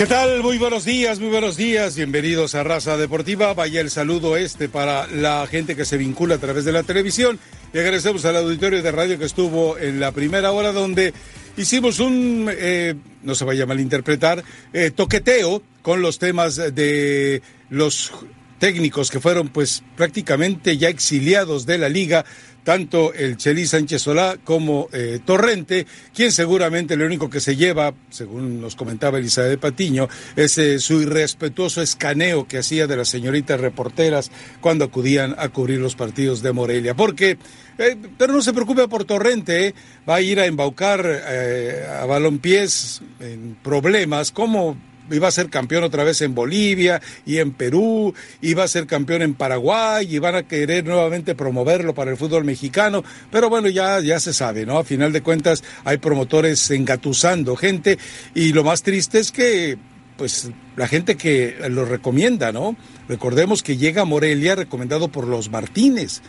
¿Qué tal? Muy buenos días, muy buenos días. Bienvenidos a Raza Deportiva. Vaya el saludo este para la gente que se vincula a través de la televisión. Y agradecemos al auditorio de radio que estuvo en la primera hora donde hicimos un, eh, no se vaya a malinterpretar, eh, toqueteo con los temas de los técnicos que fueron pues prácticamente ya exiliados de la liga tanto el Chelí Sánchez Solá como eh, Torrente, quien seguramente lo único que se lleva, según nos comentaba Elizabeth Patiño, es eh, su irrespetuoso escaneo que hacía de las señoritas reporteras cuando acudían a cubrir los partidos de Morelia. Porque, eh, pero no se preocupe por Torrente, va a ir a embaucar a balompiés en problemas, como iba a ser campeón otra vez en Bolivia y en Perú, iba a ser campeón en Paraguay y van a querer nuevamente promoverlo para el fútbol mexicano, pero bueno, ya, ya se sabe, ¿no? A final de cuentas hay promotores engatusando gente y lo más triste es que pues la gente que lo recomienda, ¿no? Recordemos que llega a Morelia recomendado por los Martínez,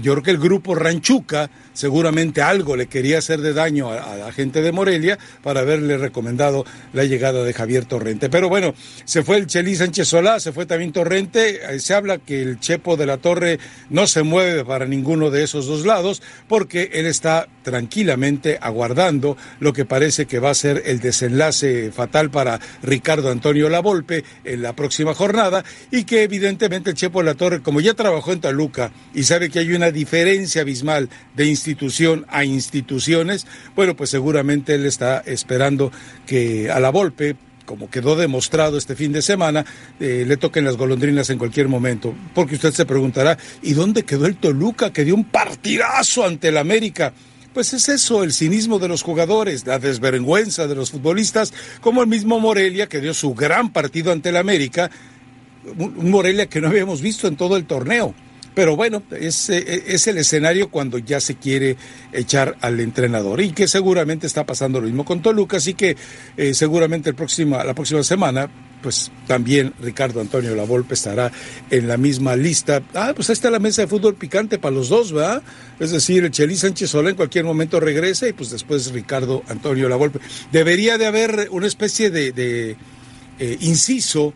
yo creo que el grupo Ranchuca seguramente algo le quería hacer de daño a, la gente de Morelia para haberle recomendado la llegada de Javier Torrente. Pero bueno, se fue el Chelí Sánchez Solá, se fue también Torrente, eh, se habla que el Chepo de la Torre no se mueve para ninguno de esos dos lados porque él está tranquilamente aguardando lo que parece que va a ser el desenlace fatal para Ricardo Antonio Lavolpe en la próxima jornada y que evidentemente el Chepo de la Torre, como ya trabajó en Taluca y sabe que hay una diferencia abismal de institución a instituciones, bueno, pues seguramente él está esperando que a la Volpe como quedó demostrado este fin de semana, eh, le toquen las golondrinas en cualquier momento. Porque usted se preguntará, ¿y dónde quedó el Toluca que dio un partidazo ante el América? Pues es eso, el cinismo de los jugadores, la desvergüenza de los futbolistas, como el mismo Morelia que dio su gran partido ante el América, un Morelia que no habíamos visto en todo el torneo. Pero bueno, es, eh, es el escenario cuando ya se quiere echar al entrenador y que seguramente está pasando lo mismo con Toluca, así que eh, seguramente el próxima, la próxima semana pues también Ricardo Antonio Lavolpe estará en la misma lista. Ah, pues ahí está la mesa de fútbol picante para los dos, ¿verdad? Es decir, el Chelí Sánchez Solá en cualquier momento regresa y pues después Ricardo Antonio Lavolpe. Debería de haber una especie de, de eh, inciso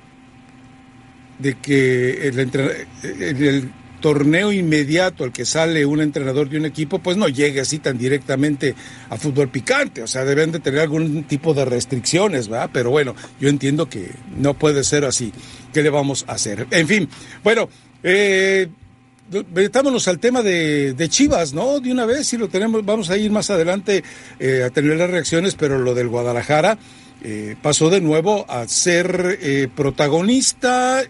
de que el, el, torneo inmediato al que sale un entrenador de un equipo, pues no llegue así tan directamente a fútbol picante. O sea, deben de tener algún tipo de restricciones, ¿verdad? Pero bueno, yo entiendo que no puede ser así. ¿Qué le vamos a hacer? En fin, bueno, eh, metámonos al tema de, Chivas, ¿no? De una vez, si lo tenemos, vamos a ir más adelante eh, a tener las reacciones, pero lo del Guadalajara eh, pasó de nuevo a ser eh, protagonista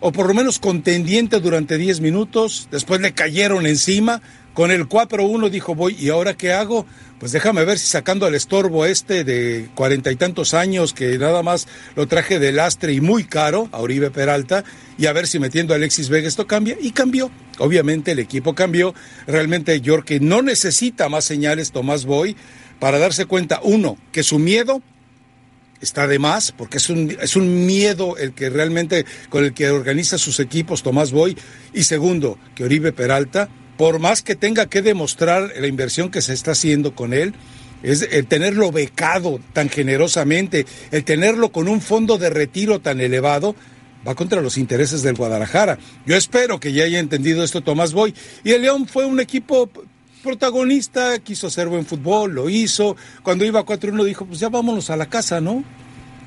o por lo menos contendiente durante 10 minutos, después le cayeron encima, con el 4-1 dijo voy, ¿y ahora qué hago? Pues déjame ver si sacando al estorbo este de cuarenta y tantos años que nada más lo traje de lastre y muy caro a Oribe Peralta y a ver si metiendo a Alexis Vega esto cambia y cambió. Obviamente el equipo cambió. Realmente York no necesita más señales Tomás Boy para darse cuenta, uno, que su miedo está de más, porque es un, es un miedo el que realmente con el que organiza sus equipos Tomás Boy. Y segundo, que Oribe Peralta, por más que tenga que demostrar la inversión que se está haciendo con él, es el tenerlo becado tan generosamente, el tenerlo con un fondo de retiro tan elevado, va contra los intereses del Guadalajara. Yo espero que ya haya entendido esto Tomás Boy. Y el León fue un equipo protagonista, quiso hacer buen fútbol, lo hizo. Cuando iba 4-1 dijo, pues ya vámonos a la casa, ¿no?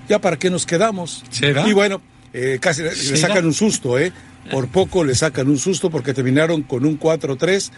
Ya para qué nos quedamos. Y bueno, eh, casi le, sacan un susto, ¿eh? Por poco le sacan un susto porque terminaron con un 4-3.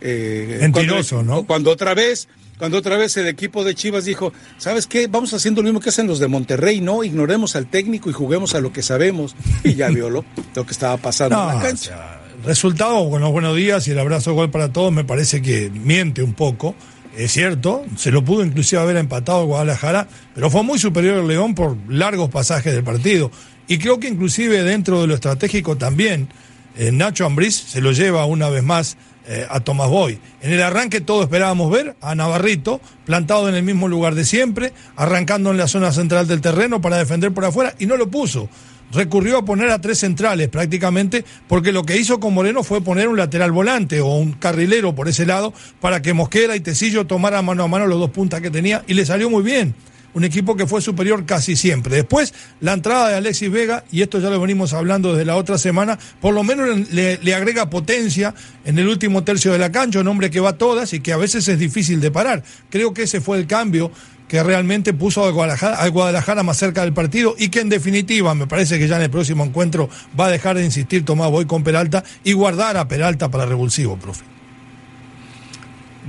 Eh, Mentiroso, ¿no? Cuando otra vez, cuando otra vez el equipo de Chivas dijo, ¿sabes qué? Vamos haciendo lo mismo que hacen los de Monterrey, ¿no? Ignoremos al técnico y juguemos a lo que sabemos. Y ya vio lo, que estaba pasando en la cancha resultado con los buenos días y el abrazo igual para todos me parece que miente un poco. Es cierto, se lo pudo inclusive haber empatado Guadalajara, pero fue muy superior el León por largos pasajes del partido. Y creo que inclusive dentro de lo estratégico también, eh, Nacho Ambriz se lo lleva una vez más eh, a Tomás Boy. En el arranque todo esperábamos ver a Navarrito plantado en el mismo lugar de siempre, arrancando en la zona central del terreno para defender por afuera y no lo puso recurrió a poner a tres centrales prácticamente, porque lo que hizo con Moreno fue poner un lateral volante o un carrilero por ese lado para que Mosquera y Tecillo tomaran mano a mano los dos puntas que tenía y le salió muy bien. un equipo que fue superior casi siempre. Después, la entrada de Alexis Vega, y esto ya lo venimos hablando desde la otra semana, por lo menos le, le agrega potencia en el último tercio de la cancha, un hombre que va a todas y que a veces es difícil de parar. Creo que ese fue el cambio que realmente puso a Guadalajara, más cerca del partido y que en definitiva me parece que ya en el próximo encuentro va a dejar de insistir Tomás Boy con Peralta y guardar a Peralta para revulsivo, profe.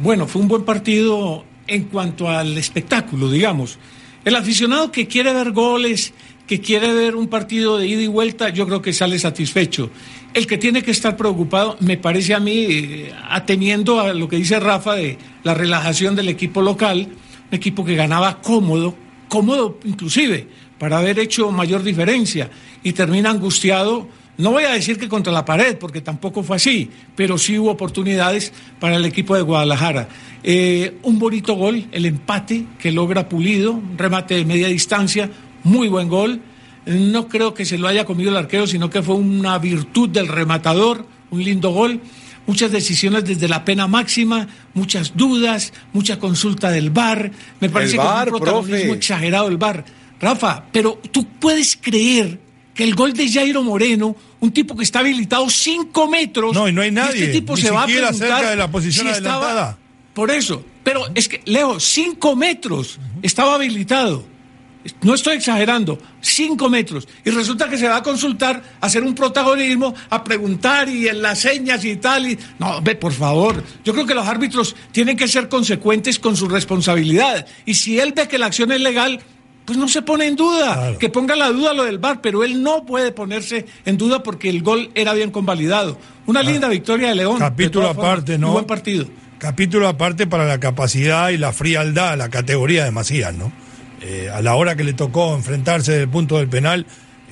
Bueno, fue un buen partido en cuanto al espectáculo, digamos. El aficionado que quiere ver goles, que quiere ver un partido de ida y vuelta, yo creo que sale satisfecho. El que tiene que estar preocupado, me parece a mí, eh, ateniendo a lo que dice Rafa de la relajación del equipo local, un equipo que ganaba cómodo, cómodo inclusive, para haber hecho mayor diferencia, y termina angustiado no voy a decir que contra la pared, porque tampoco fue así, pero sí hubo oportunidades para el equipo de Guadalajara. Eh, un bonito gol, el empate que logra Pulido, un remate de media distancia, muy buen gol. No creo que se lo haya comido el arquero, sino que fue una virtud del rematador, un lindo gol. Muchas decisiones desde la pena máxima, muchas dudas, mucha consulta del VAR. Me parece que es un protagonismo exagerado el VAR. Rafa, pero tú puedes creer que el gol de Jairo Moreno, un tipo que está habilitado cinco metros. No, y no hay nadie. Este tipo ni se va a preguntar cerca de la posición si adelantada. estaba- por eso. Pero es que, Leo, cinco metros estaba habilitado. No estoy exagerando, cinco metros. Y resulta que se va a consultar, a hacer un protagonismo, a preguntar y en las señas y tal. Y... No, ve, por favor. Yo creo que los árbitros tienen que ser consecuentes con su responsabilidad. Y si él ve que la acción es legal, pues no se pone en duda. Claro. Que ponga la duda lo del VAR, pero él no puede ponerse en duda porque el gol era bien convalidado. Una linda victoria de León. de Capítulo formas, aparte, un ¿no? buen partido. Capítulo aparte para la capacidad y la frialdad, la categoría de Macías, ¿no? Eh, a la hora que le tocó enfrentarse del punto del penal,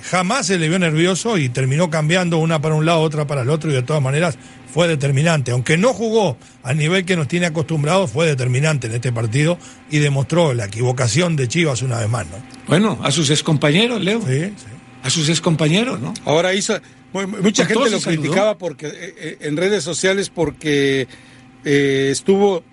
jamás se le vio nervioso y terminó cambiando una para un lado, otra para el otro y de todas maneras fue determinante. Aunque no jugó al nivel que nos tiene acostumbrados, fue determinante en este partido y demostró la equivocación de Chivas una vez más, ¿no? Bueno, a sus excompañeros, Leo. Sí, sí. A sus excompañeros, ¿no? Ahora hizo, mu- mucha gente lo criticaba porque eh, eh, en redes sociales porque eh, estuvo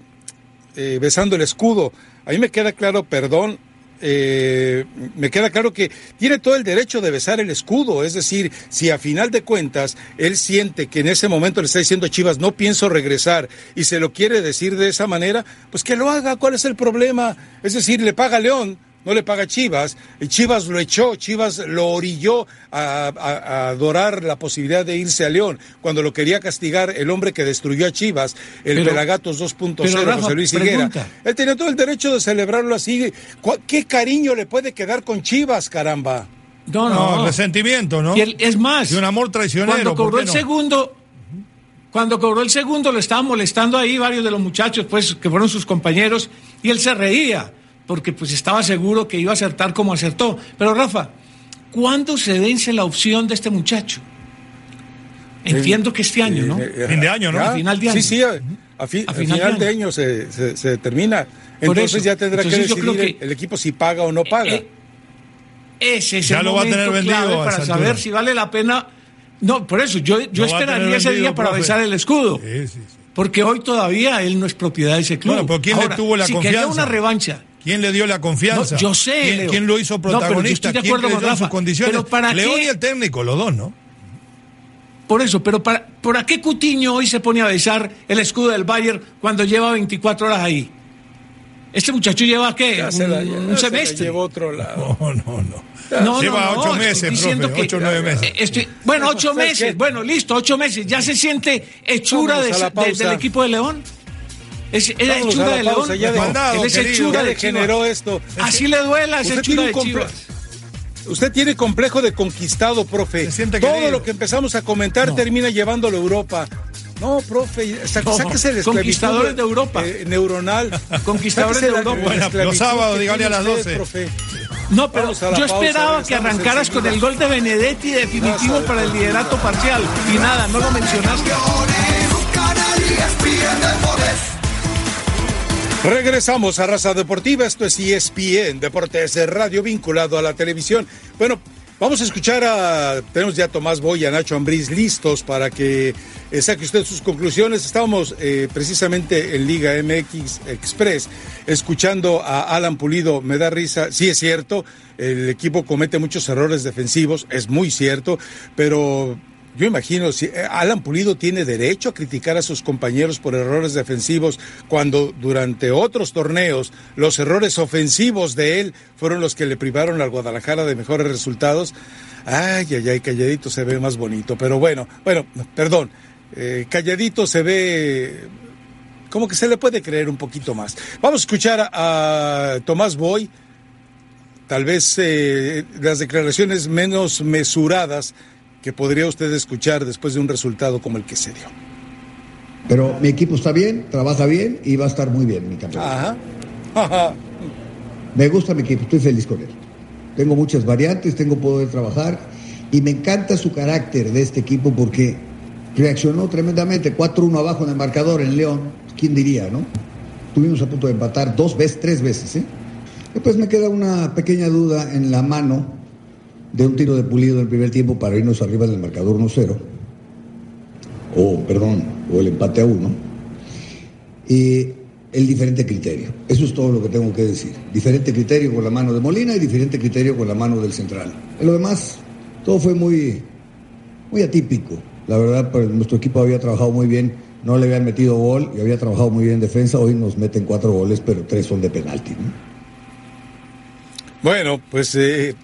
eh, besando el escudo. A mí me queda claro, perdón, eh, me queda claro que tiene todo el derecho de besar el escudo. Es decir, si a final de cuentas él siente que en ese momento le está diciendo a Chivas no pienso regresar y se lo quiere decir de esa manera, pues que lo haga. ¿Cuál es el problema? Es decir, le paga León. No le paga Chivas, y Chivas lo echó, Chivas lo orilló a, a- a adorar la posibilidad de irse a León, cuando lo quería castigar el hombre que destruyó a Chivas, el Pero- Pelagatos pero, 2.0, Rafa, José Luis Higuera. Él tenía todo el derecho de celebrarlo así. ¿Cu- ¿Qué cariño le puede quedar con Chivas, caramba? No, No, no. resentimiento, ¿no? Y el- es más, Y un amor traicionero. cuando ¿por cobró el no? segundo, cuando cobró el segundo, lo estaban molestando ahí varios de los muchachos, pues, que fueron sus compañeros, y él se reía, porque pues estaba seguro que iba a acertar como acertó. Pero Rafa, ¿cuándo se vence la opción de este muchacho? Entiendo que este año, ¿no? Eh, eh, Fin de año, ¿no? ya. A final de año. Sí, sí, a, a fi- A a final final, de de año. año se, se, se termina. Entonces eso. ya tendrá Entonces que decidir que- el equipo si paga o no paga. Eh, ese es Ya el lo va a tener momento vendido clave para saber si vale la pena. No, por eso, yo, yo esperaría ese vendido, día para profe. besar el escudo. Sí, sí, sí. Porque hoy todavía él no es propiedad de ese club. Bueno, pero ¿quién le Ahora, tuvo la si quería confianza? una revancha. ¿Quién le dio la confianza? No, yo sé, ¿Quién, Leo. quién lo hizo No, pero yo protagonista? estoy de ¿Quién acuerdo con Rafa. sus condiciones? Pero ¿para León qué? y el técnico, los dos, ¿no? Por eso, pero para, ¿por qué Cutiño hoy se pone a besar el escudo del Bayern cuando lleva 24 horas ahí? Este muchacho lleva qué? Ya Un, se la- ya un se la semestre. llevó a otro lado. No, no, no. No, Lleva no, ocho meses, profe, que- ocho o nueve meses. Eh, estoy- bueno, ocho ¿Sabes meses. Bueno, listo, ocho meses. ¿Ya se siente hechura de- de- del equipo de León? ¿Es, es la de pausa, León? ya de- Mandado, Él es de degeneró Chivas. esto. Así le duela, es Usted hechura tiene de Chivas. Usted tiene complejo de conquistado, profe. Se siente Todo lo que empezamos a comentar No. termina llevándolo a Europa. No, profe, sa- No, sáquese esclavitud, conquistadores de Europa. eh, neuronal. Conquistadores de la- Europa. Bueno, los sábados, dígale a las usted, 12. profe. No, pero yo pausa, esperaba que arrancaras con el gol de Benedetti definitivo para el liderato parcial. Y nada, no lo mencionaste. Regresamos a Raza Deportiva, esto es ESPN, Deportes de Radio vinculado a la televisión. Bueno, Vamos a escuchar a. Tenemos ya a Tomás Boy y a Nacho Ambriz listos para que eh, saque usted sus conclusiones. Estábamos eh, precisamente en Liga MX Express escuchando a Alan Pulido. Me da risa. Sí, es cierto, el equipo comete muchos errores defensivos, es muy cierto, pero yo imagino, si eh, Alan Pulido tiene derecho a criticar a sus compañeros por errores defensivos cuando durante otros torneos los errores ofensivos de él fueron los que le privaron al Guadalajara de mejores resultados. Ay, ay, ay, calladito se ve más bonito. Pero bueno, bueno, perdón, eh, calladito se ve como que se le puede creer un poquito más. Vamos a escuchar a, Tomás Boy, tal vez eh, las declaraciones menos mesuradas que podría usted escuchar después de un resultado como el que se dio. Pero mi equipo está bien, trabaja bien y va a estar muy bien mi campeonato. Ajá. Me gusta mi equipo, estoy feliz con él. Tengo muchas variantes, tengo poder trabajar y me encanta su carácter de este equipo porque reaccionó tremendamente, 4-1 abajo en el marcador en León, ¿quién diría, no? Tuvimos a punto de empatar dos veces, tres veces, ¿eh? Después me queda una pequeña duda en la mano de un tiro de pulido en el primer tiempo para irnos arriba del marcador 1-0, o perdón, o el empate a 1, y el diferente criterio. Eso es todo lo que tengo que decir. Diferente criterio con la mano de Molina y diferente criterio con la mano del central. En lo demás, todo fue muy, muy atípico. La verdad, pues, nuestro equipo había trabajado muy bien, no le habían metido gol y había trabajado muy bien en defensa. Hoy nos meten cuatro goles, pero tres son de penalti. Bueno, pues eh,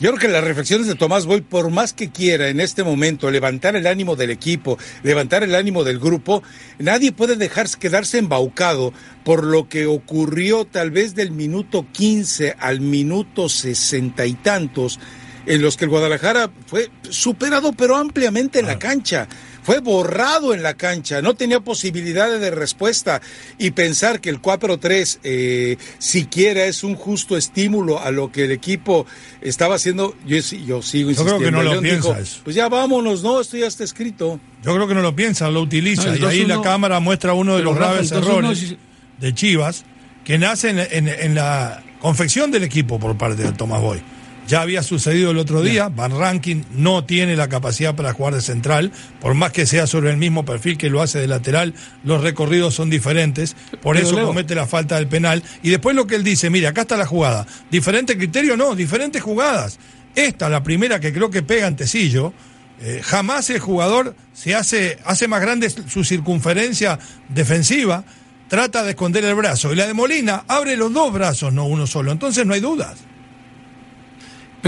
yo creo que las reflexiones de Tomás Boy, por más que quiera en este momento levantar el ánimo del equipo, levantar el ánimo del grupo, nadie puede dejarse quedarse embaucado por lo que ocurrió tal vez del minuto 15 al minuto sesenta y tantos, en los que el Guadalajara fue superado pero ampliamente en la cancha fue borrado en la cancha, no tenía posibilidades de respuesta y pensar que el 4-3 eh, siquiera es un justo estímulo a lo que el equipo estaba haciendo, yo, yo sigo insistiendo. Yo creo que no lo piensa Pues ya vámonos, no, esto ya está escrito. Yo creo que no lo piensa, lo utiliza y ahí la cámara muestra uno de los graves errores de Chivas que nacen en, en la confección del equipo por parte de Tomás Boy. Ya había sucedido el otro día, Van Rankin no tiene la capacidad para jugar de central, por más que sea sobre el mismo perfil que lo hace de lateral, los recorridos son diferentes, por eso comete la falta del penal. Y después lo que él dice, mira, acá está la jugada. Diferente criterio, no, diferentes jugadas. Esta, la primera que creo que pega ante Sillo, eh, jamás el jugador se hace, hace más grande su circunferencia defensiva, trata de esconder el brazo. Y la de Molina abre los dos brazos, no uno solo. Entonces no hay dudas.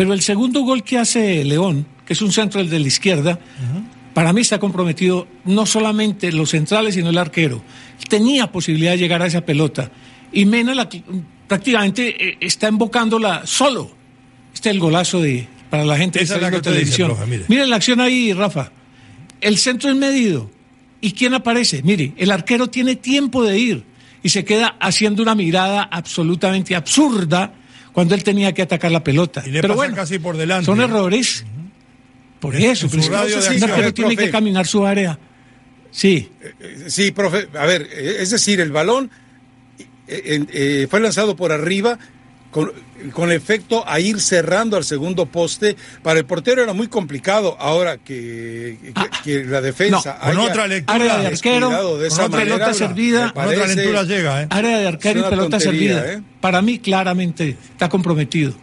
Pero el segundo gol que hace León, que es un centro el de la izquierda, para mí está comprometido no solamente los centrales, sino el arquero. Tenía posibilidad de llegar a esa pelota. Y Mena la, prácticamente eh, está invocándola solo. Este es el golazo de, para la gente de la televisión. mire. la acción ahí, Rafa. El centro es medido. ¿Y quién aparece? Mire, el arquero tiene tiempo de ir y se queda haciendo una mirada absolutamente absurda cuando él tenía que atacar la pelota. Pero bueno, casi por delante. Son errores. Por eso, pero tiene que caminar su área. Sí. Eh, eh, sí, profe. A ver, eh, es decir, el balón fue lanzado por arriba con, con, efecto a ir cerrando al segundo poste. Para el portero era muy complicado. Ahora que, que, ah, la defensa. con otra lectura. Área de arquero, de esa manera, pelota servida. Con otra lectura llega. ¿eh? Área de arquero y pelota servida. ¿eh? Para mí, claramente, está comprometido.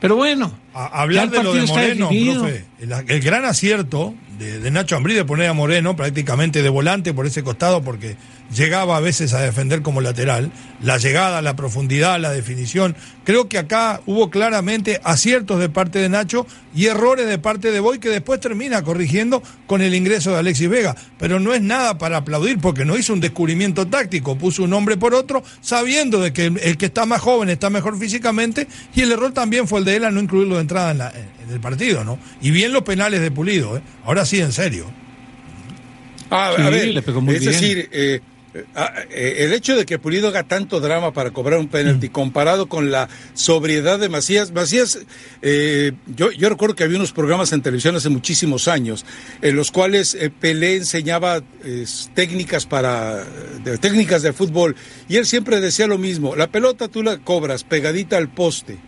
Pero bueno. Hablar de lo de Moreno, profe. El, gran acierto de, de Nacho Ambrí de poner a Moreno prácticamente de volante por ese costado, porque llegaba a veces a defender como lateral, la llegada, la profundidad, la definición. Creo que acá hubo claramente aciertos de parte de Nacho y errores de parte de Boy que después termina corrigiendo con el ingreso de Alexis Vega. Pero no es nada para aplaudir porque no hizo un descubrimiento táctico, puso un hombre por otro, sabiendo de que el, que está más joven está mejor físicamente y el error también fue el de él a no incluirlo de entrada en, la, en el partido, ¿no? Y bien los penales de Pulido, ¿eh? Ahora sí, en serio. Ah, a ver, es decir, eh, Ah, eh, el hecho de que Pulido haga tanto drama para cobrar un penalti mm. comparado con la sobriedad de Macías, Macías, eh, yo, yo recuerdo que había unos programas en televisión hace muchísimos años en los cuales eh, Pelé enseñaba técnicas para técnicas de fútbol y él siempre decía lo mismo, la pelota tú la cobras pegadita al poste,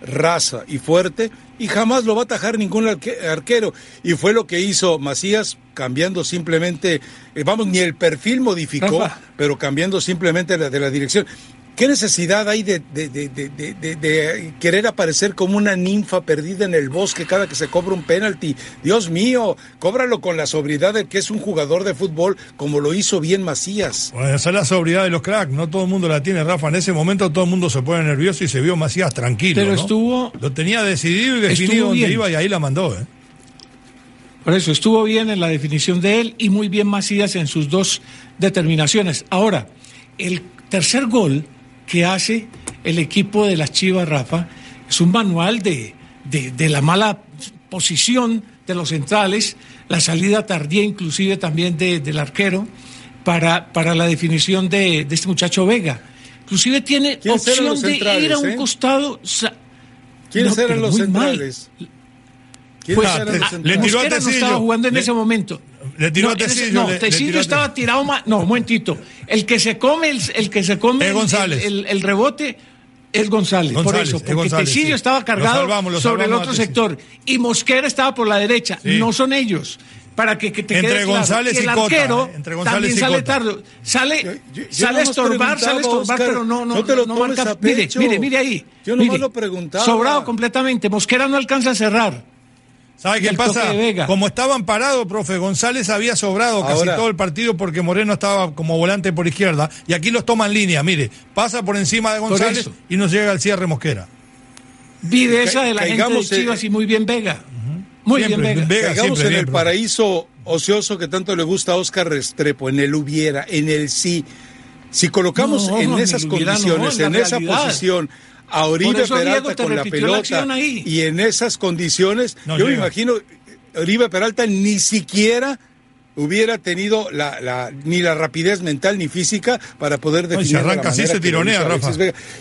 rasa y fuerte y jamás lo va a atajar ningún arquero. Y fue lo que hizo Macías, cambiando simplemente, eh, vamos, ni el perfil modificó, pero cambiando simplemente de la dirección. ¿Qué necesidad hay de, de, querer aparecer como una ninfa perdida en el bosque cada que se cobra un penalti? Dios mío, cóbralo con la sobriedad de que es un jugador de fútbol como lo hizo bien Macías. Bueno, esa es la sobriedad de los cracks, no todo el mundo la tiene, Rafa. En ese momento todo el mundo se pone nervioso y se vio Macías tranquilo. Pero estuvo. Lo tenía decidido y definido dónde iba y ahí la mandó, ¿eh? Por eso estuvo bien en la definición de él y muy bien Macías en sus dos determinaciones. Ahora, el tercer gol que hace el equipo de las Chivas, Rafa, es un manual de, de, la mala posición de los centrales, la salida tardía inclusive también del arquero para, para la definición de, este muchacho Vega. Inclusive tiene opción de ir a un eh? costado. ¿Quiénes eran los centrales? Pues, le tiró a no estaba jugando en ese momento. Le tiró a Tecillo. no, Tecillo estaba tirado más. No, un momentito. El que se come el, el que se come el, el, rebote es González, por eso, porque Tecillo estaba cargado sobre el otro sector y Mosquera estaba por la derecha. No son ellos. Para que, que te entre quede González claro. y el arquero entre González también sale tarde. Sale, sale a estorbar, sale a estorbar, pero no, no, no, te lo no marca. Mire, mire, mire ahí. Yo no lo preguntaba. Sobrado completamente. Mosquera no alcanza a cerrar. ¿Sabe qué pasa? Como estaban parados, profe, González había sobrado casi todo el partido porque Moreno estaba como volante por izquierda y aquí los toma en línea, mire, pasa por encima de González y nos llega al cierre Mosquera. Viveza de la gente de Chivas y muy bien Vega. Muy bien Vega. Vega Caigamos en el paraíso ocioso que tanto le gusta a Oscar Restrepo, en el hubiera, en el sí. Si colocamos en esas condiciones, en esa posición a Oribe Peralta con la pelota y en esas condiciones, yo me imagino, Oribe Peralta ni siquiera hubiera tenido la, la, ni la rapidez mental ni física para poder definir. No, arranca así, se tironea, Rafa.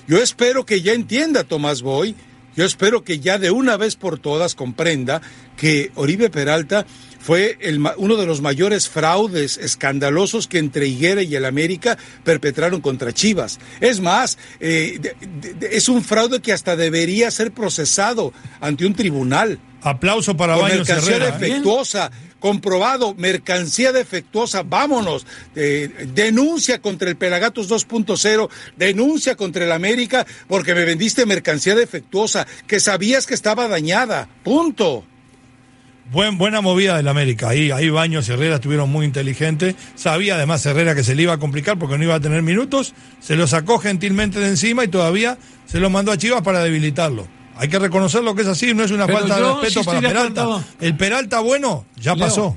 Yo espero que ya entienda Tomás Boy, yo espero que ya de una vez por todas comprenda que Oribe Peralta fue el, uno de los mayores fraudes escandalosos que entre Higuera y el América perpetraron contra Chivas. Es más, eh, es un fraude que hasta debería ser procesado ante un tribunal. Aplauso para Baños mercancía Herrera. ¿eh? defectuosa, comprobado, mercancía defectuosa, vámonos. Eh, denuncia contra el Pelagatos 2.0, denuncia contra el América porque me vendiste mercancía defectuosa, que sabías que estaba dañada. Punto. Buen, buena movida del América. Ahí, ahí Baños y Herrera estuvieron muy inteligentes. Sabía además Herrera que se le iba a complicar porque no iba a tener minutos. Se lo sacó gentilmente de encima y todavía se lo mandó a Chivas para debilitarlo. Hay que reconocer lo que es así, no es una falta de respeto para Peralta. El Peralta bueno ya pasó.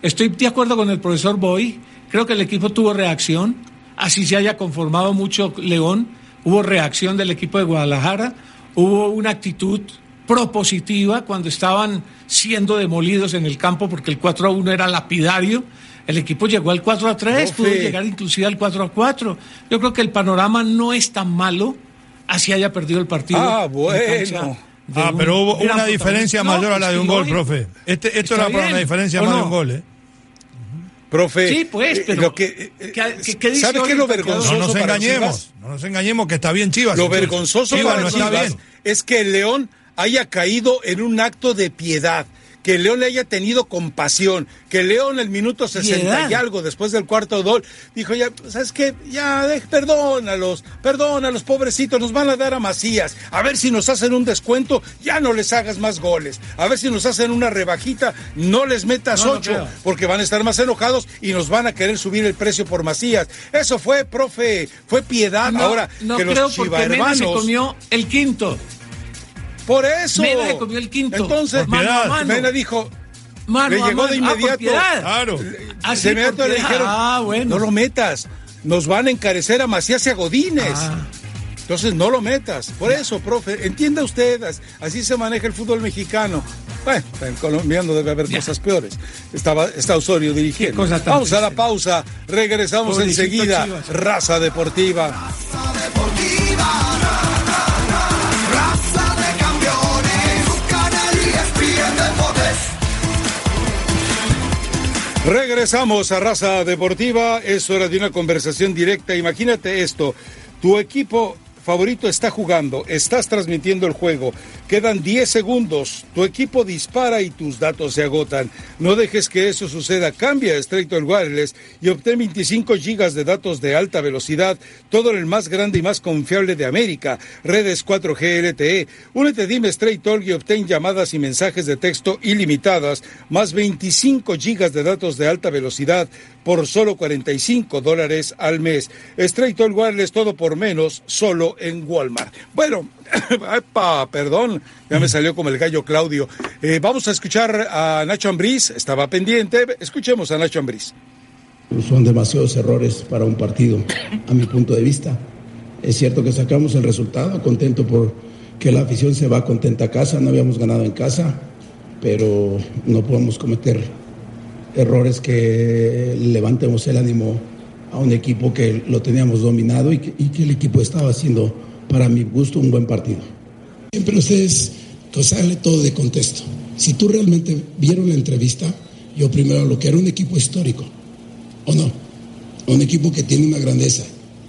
Estoy de acuerdo con el profesor Boy. Creo que el equipo tuvo reacción. Así se haya conformado mucho León. Hubo reacción del equipo de Guadalajara. Hubo una actitud propositiva cuando estaban siendo demolidos en el campo porque el 4 a 1 era lapidario. El equipo llegó al 4 a 3, pudo llegar inclusive al 4 a 4. Yo creo que el panorama no es tan malo, así haya perdido el partido. Ah, bueno. Ah, pero hubo una diferencia mayor a la de un gol, profe. Este, esto era para una diferencia más de un gol, ¿eh? Profe, sí, pues, eh, pero lo que, ¿sabe qué es lo vergonzoso? No nos engañemos, no nos engañemos que está bien Chivas. Lo vergonzoso para Chivas es que el León haya caído en un acto de piedad, que León le haya tenido compasión, que León el minuto sesenta y algo después del cuarto gol dijo ya, ¿sabes qué? Ya, perdónalos, perdónalos, pobrecitos, nos van a dar a Macías, a ver si nos hacen un descuento, ya no les hagas más goles, a ver si nos hacen una rebajita, no les metas ocho, porque van a estar más enojados y nos van a querer subir el precio por Macías. Eso fue, profe, fue piedad. Ahora no que creo los porque se comió el quinto. Por eso. Mena le comió el quinto. Entonces, mano a mano. Mena dijo. Mano le llegó de inmediato. claro. Ah, de inmediato le dijeron, ah, bueno. no lo metas. Nos van a encarecer a Macías y a Godínez. Ah. Entonces no lo metas. Por eso, profe, entienda usted, así se maneja el fútbol mexicano. Bueno, en colombiano debe haber cosas peores. Estaba, está Osorio dirigiendo. Vamos a la pausa. Regresamos enseguida. Raza Deportiva. Raza Deportiva. Regresamos a Raza Deportiva, es hora de una conversación directa. Imagínate esto, tu equipo favorito está jugando, estás transmitiendo el juego, Quedan 10 segundos. Tu equipo dispara y tus datos se agotan. No dejes que eso suceda. Cambia a el Wireless y obtén 25 gigas de datos de alta velocidad, todo en el más grande y más confiable de América. Redes 4G LTE. Únete Dime Straight Talk y obtén llamadas y mensajes de texto ilimitadas, más 25 gigas de datos de alta velocidad por solo 45 dólares al mes. Straight Talk Wireless, todo por menos, solo en Walmart. Bueno, perdón, ya me salió como el gallo Claudio. Eh, vamos a escuchar a Nacho Ambriz, estaba pendiente. Escuchemos a Nacho Ambriz. Son demasiados errores para un partido, a mi punto de vista. Es cierto que sacamos el resultado, contento por que la afición se va contenta a casa, no habíamos ganado en casa, pero no podemos cometer errores que levantemos el ánimo a un equipo que lo teníamos dominado y que, y que el equipo estaba haciendo para mi gusto, un buen partido. Siempre ustedes, sale todo de contexto. Si tú realmente vieron la entrevista, yo primero lo que era un equipo histórico, ¿o no? Un equipo que tiene una grandeza.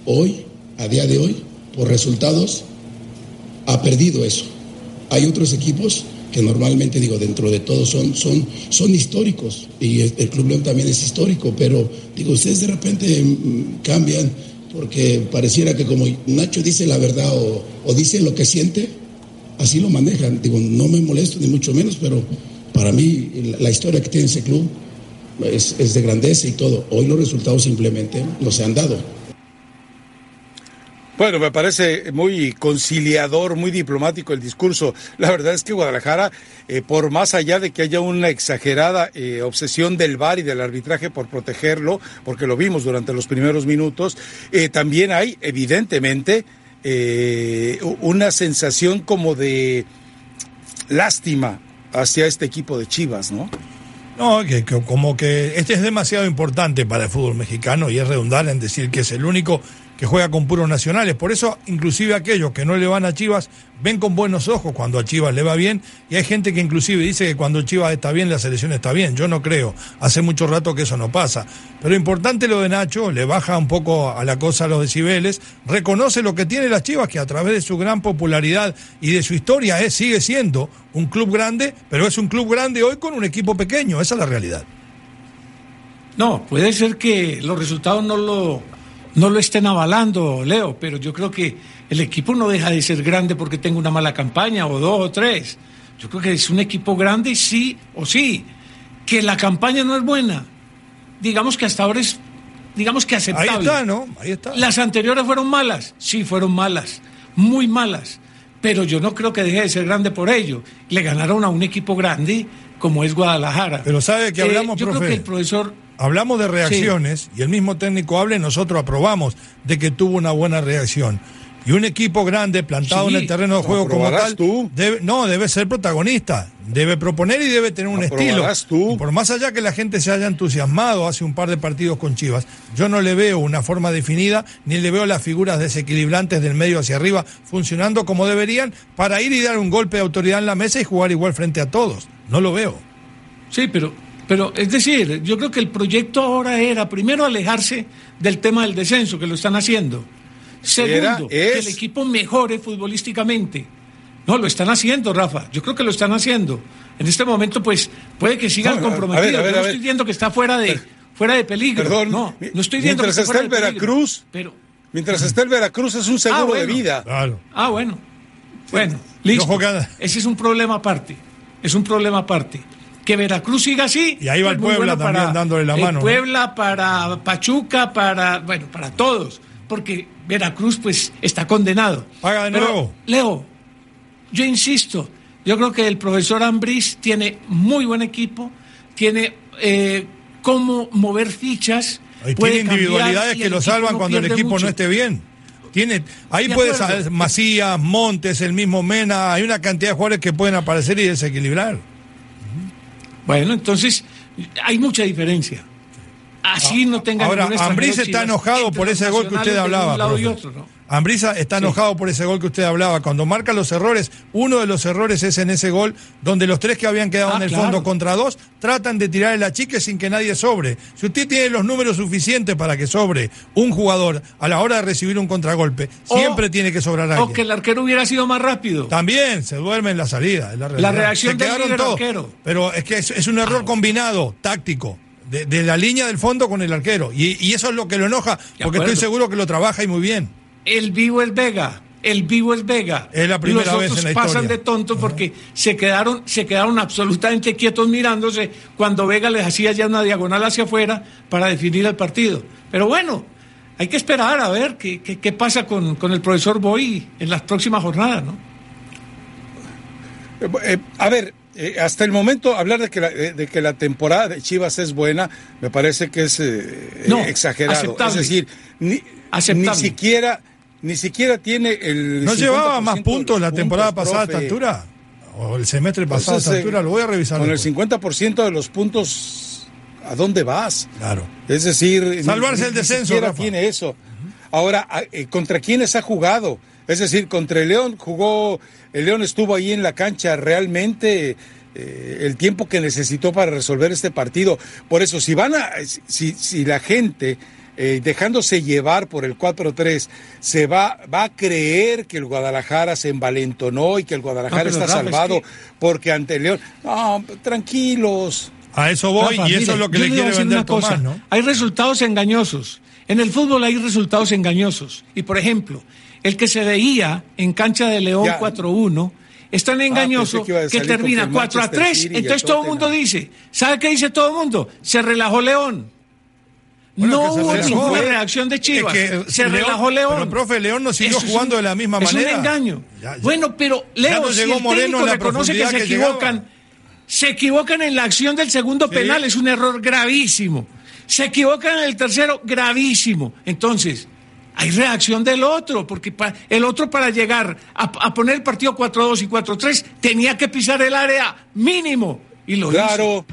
Hoy, a día de hoy, por resultados, ha perdido eso. Hay otros equipos que normalmente, digo, dentro de todo son, son, son históricos y el, Club León también es histórico, pero digo, ustedes de repente mm, cambian porque pareciera que como Nacho dice la verdad o, dice lo que siente, así lo manejan. Digo, no me molesto ni mucho menos, pero para mí la, historia que tiene ese club es, es de grandeza y todo. Hoy los resultados simplemente no se han dado. Bueno, me parece muy conciliador, muy diplomático el discurso. La verdad es que Guadalajara, eh, por más allá de que haya una exagerada eh, obsesión del VAR y del arbitraje por protegerlo, porque lo vimos durante los primeros minutos, eh, también hay, evidentemente, una sensación como de lástima hacia este equipo de Chivas, ¿no? No, que, como que este es demasiado importante para el fútbol mexicano y es redundar en decir que es el único que juega con puros nacionales. Por eso, inclusive aquellos que no le van a Chivas ven con buenos ojos cuando a Chivas le va bien. Y hay gente que inclusive dice que cuando Chivas está bien, la selección está bien. Yo no creo. Hace mucho rato que eso no pasa. Pero importante lo de Nacho, le baja un poco a la cosa a los decibeles, reconoce lo que tiene las Chivas, que a través de su gran popularidad y de su historia es, sigue siendo un club grande, pero es un club grande hoy con un equipo pequeño. Esa es la realidad. No, puede ser que los resultados no lo no lo estén avalando, Leo, pero yo creo que el equipo no deja de ser grande porque tenga una mala campaña o dos o tres. Yo creo que es un equipo grande, sí o sí. Que la campaña no es buena, digamos que hasta ahora es, digamos que aceptable. Ahí está, ¿no? Ahí está. Las anteriores fueron malas, sí, fueron malas, muy malas. Pero yo no creo que deje de ser grande por ello. Le ganaron a un equipo grande como es Guadalajara. Pero sabe que hablamos, eh, yo creo que el profesor hablamos de reacciones y el mismo técnico habla y nosotros aprobamos de que tuvo una buena reacción. Y un equipo grande plantado en el terreno de juego como tal, Debe, no, debe ser protagonista, debe proponer y debe tener un estilo. por más allá que la gente se haya entusiasmado hace un par de partidos con Chivas, yo no le veo una forma definida, ni le veo las figuras desequilibrantes del medio hacia arriba funcionando como deberían para ir y dar un golpe de autoridad en la mesa y jugar igual frente a todos. No lo veo. Sí, pero pero es decir, yo creo que el proyecto ahora era primero alejarse del tema del descenso, que lo están haciendo. Segundo, que el equipo mejore futbolísticamente. No, lo están haciendo, Rafa. Yo creo que lo están haciendo. En este momento, pues, puede que sigan comprometidos. Yo no estoy diciendo que está fuera de, fuera de peligro. Perdón, no, no estoy diciendo mientras que está, el Veracruz, pero... mientras está el Veracruz es un seguro ah, de vida. Claro. Ah, bueno. Bueno, listo. Ese es un problema aparte. Es un problema aparte que Veracruz siga así. Y ahí va el Puebla también dándole la mano. Puebla para Pachuca, para, bueno, para todos, porque Veracruz pues está condenado. Paga de nuevo. Leo, yo insisto, yo creo que el profesor Ambriz tiene muy buen equipo, tiene eh, cómo mover fichas. tiene individualidades que lo salvan cuando el equipo no esté bien. Tiene, ahí puede ser Macías, Montes, el mismo Mena, hay una cantidad de jugadores que pueden aparecer y desequilibrar. Bueno, entonces hay mucha diferencia. Así no tenga Ahora, Ambriz está enojado por ese gol que usted hablaba. Un lado y otro, ¿no? Ambrisa está enojado por ese gol que usted hablaba. Cuando marca los errores, uno de los errores es en ese gol donde los tres que habían quedado Ah, en el claro. fondo contra dos tratan de tirar el achique sin que nadie sobre. Si usted tiene los números suficientes para que sobre un jugador a la hora de recibir un contragolpe, O- siempre tiene que sobrar O alguien. que el arquero hubiera sido más rápido. También se duerme en la salida. La, reacción Se del todos. arquero. Pero es que es, es un error combinado, táctico. De, de la línea del fondo con el arquero. Y, y eso es lo que lo enoja, porque estoy seguro que lo trabaja y muy bien. El vivo es Vega. El vivo es Vega. Es la primera Los vez otros en la pasan historia. de tontos porque se quedaron, se quedaron absolutamente quietos mirándose cuando Vega les hacía ya una diagonal hacia afuera para definir el partido. Pero bueno, hay que esperar a ver qué, qué, qué pasa con, con el profesor Boy en las próximas jornadas, ¿no? Eh, eh, a ver, eh, hasta el momento hablar de que, la, de que la temporada de Chivas es buena, me parece que es No, exagerado. aceptable. Es decir, ni, ni siquiera ni siquiera tiene el ¿No 50% llevaba más puntos la temporada pasada a esta altura? ¿O el semestre pasado a esta altura? Lo voy a revisar. Con el después. 50% de los puntos, ¿a dónde vas? Claro. Es decir, Salvarse ni- el ni descenso, siquiera Rafa. tiene eso. Ahora, eh, ¿contra quiénes ha jugado? Es decir, contra el León jugó, el León estuvo ahí en la cancha realmente eh, el tiempo que necesitó para resolver este partido. Por eso, si van a, si, si la gente eh, dejándose llevar por el 4-3 se va, va a creer que el Guadalajara se envalentonó y que el Guadalajara No, está Rafa, es salvado que- porque ante el León. No, tranquilos. A eso voy Rafa, y eso es lo que le quiere decir vender una cosa. Tomás, ¿no? Hay resultados engañosos. En el fútbol hay resultados engañosos. Y por ejemplo, el que se veía en cancha de León Ya. 4-1 es tan engañoso pensé que termina que el 4 a Manchester 3. City y el Entonces todo el mundo dice, ¿sabe qué dice todo el mundo? Se relajó León. Bueno, no hubo ninguna Es reacción de Chivas. que se León- relajó León. pero, profe, León no siguió Eso es jugando un- de la misma Es manera. un engaño. Ya, ya. Bueno, pero Leo, si llegó el técnico en la reconoce que se que equivocan, llegaba. se equivocan en la acción del segundo Sí. penal, es un error gravísimo. Se equivocan en el tercero, gravísimo. Entonces, hay reacción del otro, porque el otro para llegar a, a poner el partido 4-2 y 4-3 tenía que pisar el área mínimo. Y lo hizo.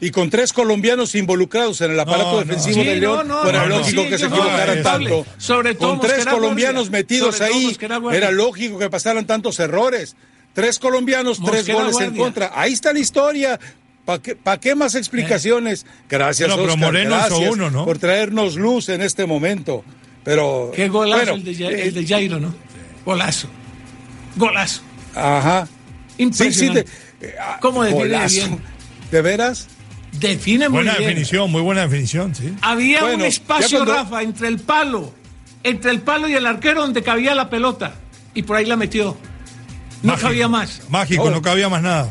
Y con tres colombianos involucrados en el aparato No, no. defensivo Sí, de León, no, no, fuera no, lógico sí, que se equivocaran tanto. Sobre todo con tres colombianos Guardia. metidos ahí, era lógico que pasaran tantos errores. Tres colombianos, tres goles en contra. Ahí está la historia. ¿Para qué, pa' qué más explicaciones? Gracias, Bueno, pero Oscar, Moreno hizo gracias uno, ¿no? por traernos luz en este momento. Pero Qué golazo bueno, el, de, Ja- eh, el de Jairo, ¿no? Golazo. Golazo. Ajá. Sí, sí, Impresionante. de- eh, ah, ¿Cómo golazo. bien? ¿De veras? Define muy Buena bien. definición, muy buena definición, sí. Había Bueno, un espacio, cuando- Rafa, entre el palo, entre el palo y el arquero donde cabía la pelota. Y por ahí la metió. No Mágico. cabía más. Mágico, Oh. no cabía más nada.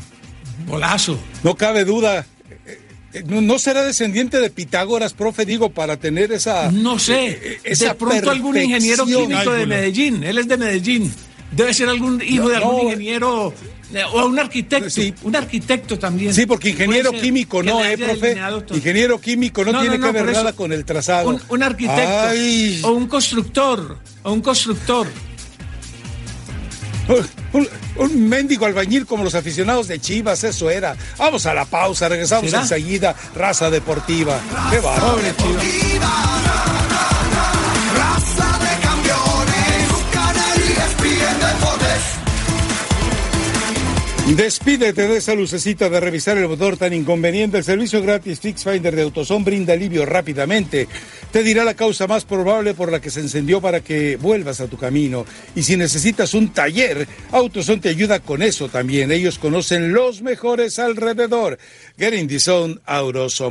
Golazo. No cabe duda. Eh, eh, ¿No, no será descendiente de Pitágoras, profe, digo, para tener esa. No sé. eh, esa de pronto algún ingeniero químico de. Medellín. Él es de Medellín. Debe ser algún hijo de algún no. ingeniero eh, o un arquitecto. Sí. Un arquitecto también. Sí, porque ingeniero Puede ser químico no, ¿eh, profe? Ingeniero químico no, No, tiene no, no, que ver nada con el trazado. Un, un arquitecto Ay. o un constructor o un constructor. Un, un mendigo albañil como los aficionados de Chivas, eso era. Vamos a la pausa, regresamos ¿Será? enseguida. Raza Deportiva. Qué bárbaro. Pobre Chivas. Despídete de esa lucecita de revisar el motor tan inconveniente. El servicio gratis Fix Finder de Autoson brinda alivio rápidamente. Te dirá la causa más probable por la que se encendió para que vuelvas a tu camino. Y si necesitas un taller, Autoson te ayuda con eso también. Ellos conocen los mejores alrededor. Get in the zone.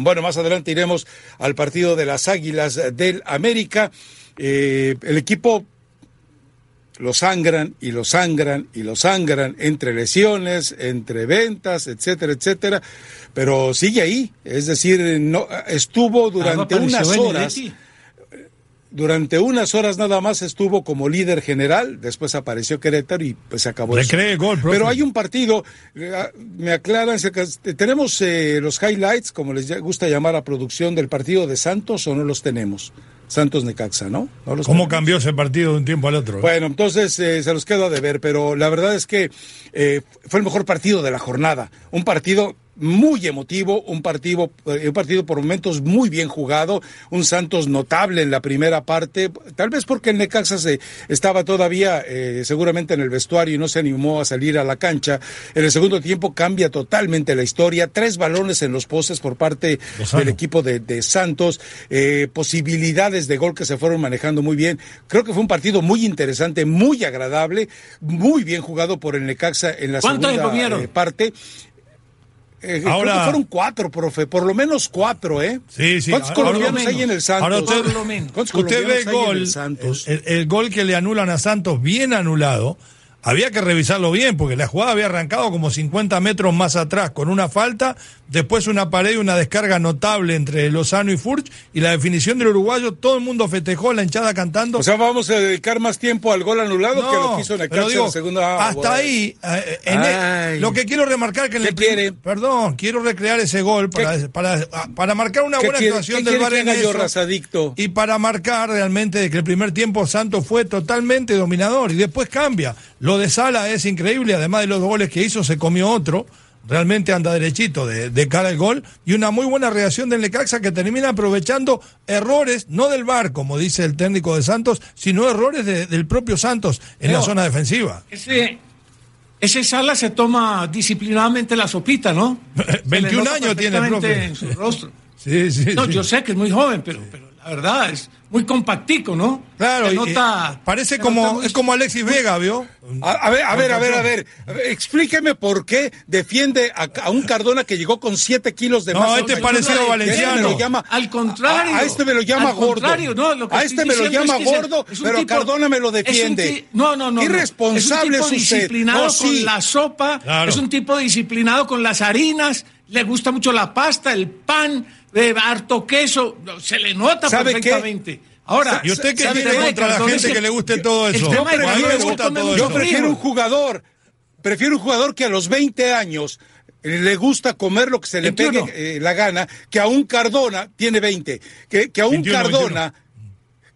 Bueno, más adelante iremos al partido de las Águilas del América. Eh, el equipo lo sangran y lo sangran y lo sangran entre lesiones, entre ventas, etcétera, etcétera, pero sigue ahí, es decir, no estuvo durante unas horas, durante unas horas nada más estuvo como líder general, después apareció Querétaro y pues se acabó Le eso. cree gol, profe. Pero hay un partido, eh, me aclaran, tenemos eh, los highlights, como les gusta llamar a producción del partido de Santos o no los tenemos. Santos Necaxa, ¿no? ¿No los ¿Cómo tenemos? cambió ese partido de un tiempo al otro? Bueno, entonces eh, se los quedo a deber, pero la verdad es que eh, fue el mejor partido de la jornada. Un partido muy emotivo, un partido, eh, un partido por momentos muy bien jugado, un Santos notable en la primera parte, tal vez porque el Necaxa se, estaba todavía eh, seguramente en el vestuario y no se animó a salir a la cancha. En el segundo tiempo cambia totalmente la historia, tres balones en los postes por parte del equipo de, de Santos, eh, posibilidades de gol que se fueron manejando muy bien. Creo que fue un partido muy interesante, muy agradable, muy bien jugado por el Necaxa en la ¿Cuántos segunda eh, parte. Eh, Ahora- creo que fueron cuatro, profe, por lo menos cuatro, ¿eh? Sí, sí. ¿Cuántos Ahora- colombianos hay en el Santos? Ahora usted, Por lo menos. ¿Cuántos usted ve el colombianos hay en gol, el Santos? el, el gol que le anulan a Santos bien anulado. Había que revisarlo bien porque la jugada había arrancado como 50 metros más atrás con una falta, después una pared y una descarga notable entre Lozano y Furch y la definición del uruguayo, todo el mundo festejó, la hinchada cantando. O sea, vamos a dedicar más tiempo al gol anulado que lo que hizo Necaxa pero digo, en la segunda. Ah, hasta bueno. ahí, eh, en el- lo que quiero remarcar que en ¿Qué el quiere? perdón, quiero recrear ese gol para, para, para marcar una ¿Qué buena quiere- actuación del VAR en eso. Y para marcar realmente de que el primer tiempo Santos fue totalmente dominador y después cambia. Lo de Sala es increíble, además de los goles que hizo, se comió otro. Realmente anda derechito de, de cara al gol y una muy buena reacción del Necaxa que termina aprovechando errores, no del VAR, como dice el técnico de Santos, sino errores de- del propio Santos en la zona defensiva. Ese, ese Sala se toma disciplinadamente la sopita, ¿no? Se le 21 nota años tiene, perfectamente profe. en su rostro. Sí, sí. No, sí. yo sé que es muy joven, pero, pero la verdad es muy compactico, ¿no? Claro, y- nota- parece se como, muy- es como Alexis Vega, ¿vio? A, a ver, a ver, a ver, a ver, explíqueme por qué defiende a, a un Cardona que llegó con 7 kilos de No, masa. este parecido ¿qué a Valenciano. me lo llama? Al contrario. A, este me lo llama Al gordo. contrario, no, lo que a este me lo llama es que gordo, es pero tipo- Cardona me lo defiende. ti- no, no, no. no. Irresponsable es es un tipo usted. disciplinado No, sí. con la sopa, Claro. es un tipo disciplinado con las harinas, le gusta mucho la pasta, el pan, eh, harto queso, se le nota ¿Sabe qué? perfectamente. Ahora, ¿Y usted qué tiene contra la gente que le guste todo eso? mucho eso. Yo prefiero un jugador, prefiero un jugador que a los 20 años eh, le gusta comer lo que se le 21. pegue eh, la gana, que a un Cardona, tiene 20, que, que a un 21, Cardona,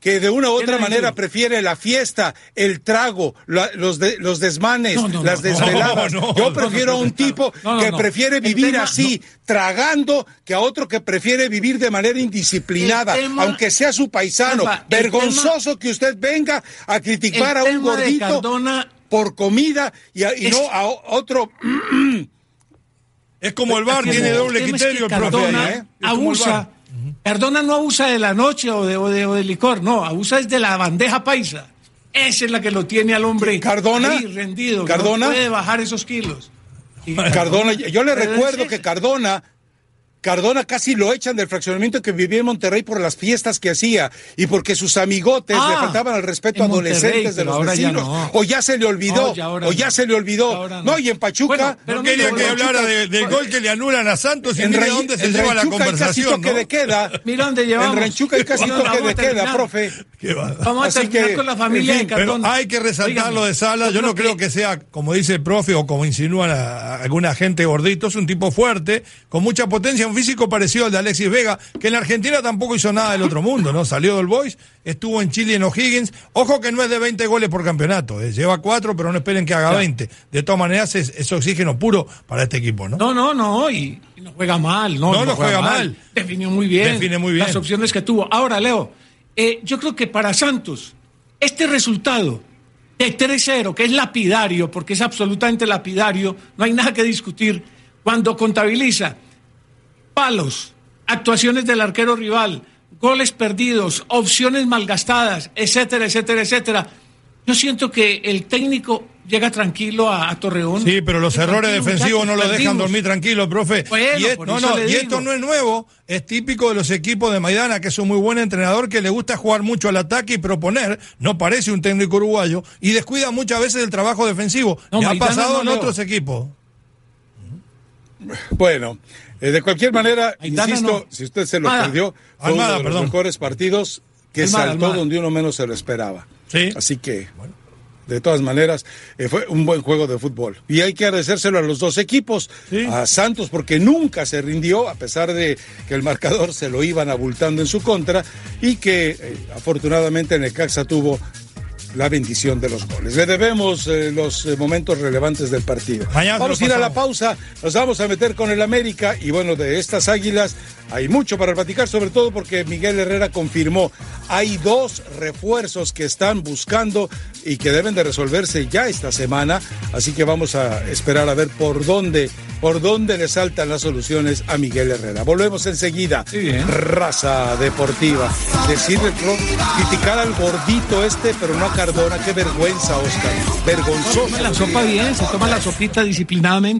que de una u otra manera 21. prefiere la fiesta, el trago, la- los, de- los desmanes, No, no, las no, desveladas. no, no, Yo prefiero no, a un tipo No, no, que no. prefiere vivir tema- así, tragando, que a otro que prefiere vivir de manera indisciplinada, tema- aunque sea su paisano. Alba, Vergonzoso que usted venga a criticar a un tema de gordito Cardona por comida y, a- y Es- no a otro. Es como el bar, tiene doble criterio que el profe Cardona ahí, ¿eh? Es como el abusa. Cardona no abusa de la noche o de, o de, o de licor, no, abusa es de la bandeja paisa. Esa es la que lo tiene al hombre ¿Cardona? ahí rendido. ¿Cardona? No puede bajar esos kilos. Y Cardona, yo le recuerdo que. Cardona, Cardona casi lo echan del fraccionamiento que vivía en Monterrey por las fiestas que hacía y porque sus amigotes Ah, le faltaban al respeto a adolescentes de los ahora ya vecinos. no. O ya se le olvidó, ya o ya no. se le olvidó. No. no. y en Pachuca. Bueno, pero No quería que hablara de- del gol que le anulan a Santos y en, mire Ray- dónde se lleva la Ranchuca hay casi conversación, toque ¿no? de queda. Mira dónde llevamos. En Ranchuca hay casi toque de queda, profe. Vamos a terminar que, con la familia en fin, de Pero hay que resaltar lo de Sala. Yo no creo que sea, como dice el profe o como insinúan a alguna gente gordito, es un tipo fuerte, con mucha potencia, un físico parecido al de Alexis Vega, que en la Argentina tampoco hizo nada del otro mundo, ¿no? Salió del Boys, estuvo en Chile en O'Higgins. Ojo que no es de 20 goles por campeonato, eh, lleva 4, pero no esperen que haga 20. De todas maneras, es, es oxígeno puro para este equipo, ¿no? No, no, no, y, y no juega mal, no, No, no juega mal. Definió muy bien. Define muy bien. Las opciones que tuvo. Ahora, Leo, eh, yo creo que para Santos, este resultado de 3-0, que es lapidario, porque es absolutamente lapidario, no hay nada que discutir, cuando contabiliza palos, actuaciones del arquero rival, goles perdidos, opciones malgastadas, etcétera, etcétera, etcétera. Yo siento que el técnico llega tranquilo a, a Torreón. Sí, pero los errores defensivos no lo dejan dormir tranquilo, profe. Bueno, y, es- no, no, y esto no es nuevo, es típico de los equipos de Maidana, que es un muy buen entrenador que le gusta jugar mucho al ataque y proponer, no parece un técnico uruguayo, y descuida muchas veces el trabajo defensivo. No, Le ha pasado no, en otros equipos. Bueno, eh, de cualquier manera, Aitana insisto, no. si usted se lo perdió, fue Almada, uno de los perdón. mejores partidos que Almada, saltó Almada. donde uno menos se lo esperaba. Sí. Así que, de todas maneras, eh, fue un buen juego de fútbol. Y hay que agradecérselo a los dos equipos, Sí. a Santos, porque nunca se rindió, a pesar de que el marcador se lo iban abultando en su contra, y que eh, afortunadamente Necaxa tuvo la bendición de los goles. Le debemos eh, los eh, momentos relevantes del partido. vamos a ir a la pausa, nos vamos a meter con el América y bueno, de estas águilas hay mucho para platicar, sobre todo porque Miguel Herrera confirmó, hay dos refuerzos que están buscando y que deben de resolverse ya esta semana, así que vamos a esperar a ver por dónde, por dónde le saltan las soluciones a Miguel Herrera. Volvemos enseguida. Raza deportiva. Decirle, criticar al gordito este, pero no a Cardona, qué vergüenza, Oscar. Vergonzoso. la sopa bien, se toma la sopita disciplinadamente.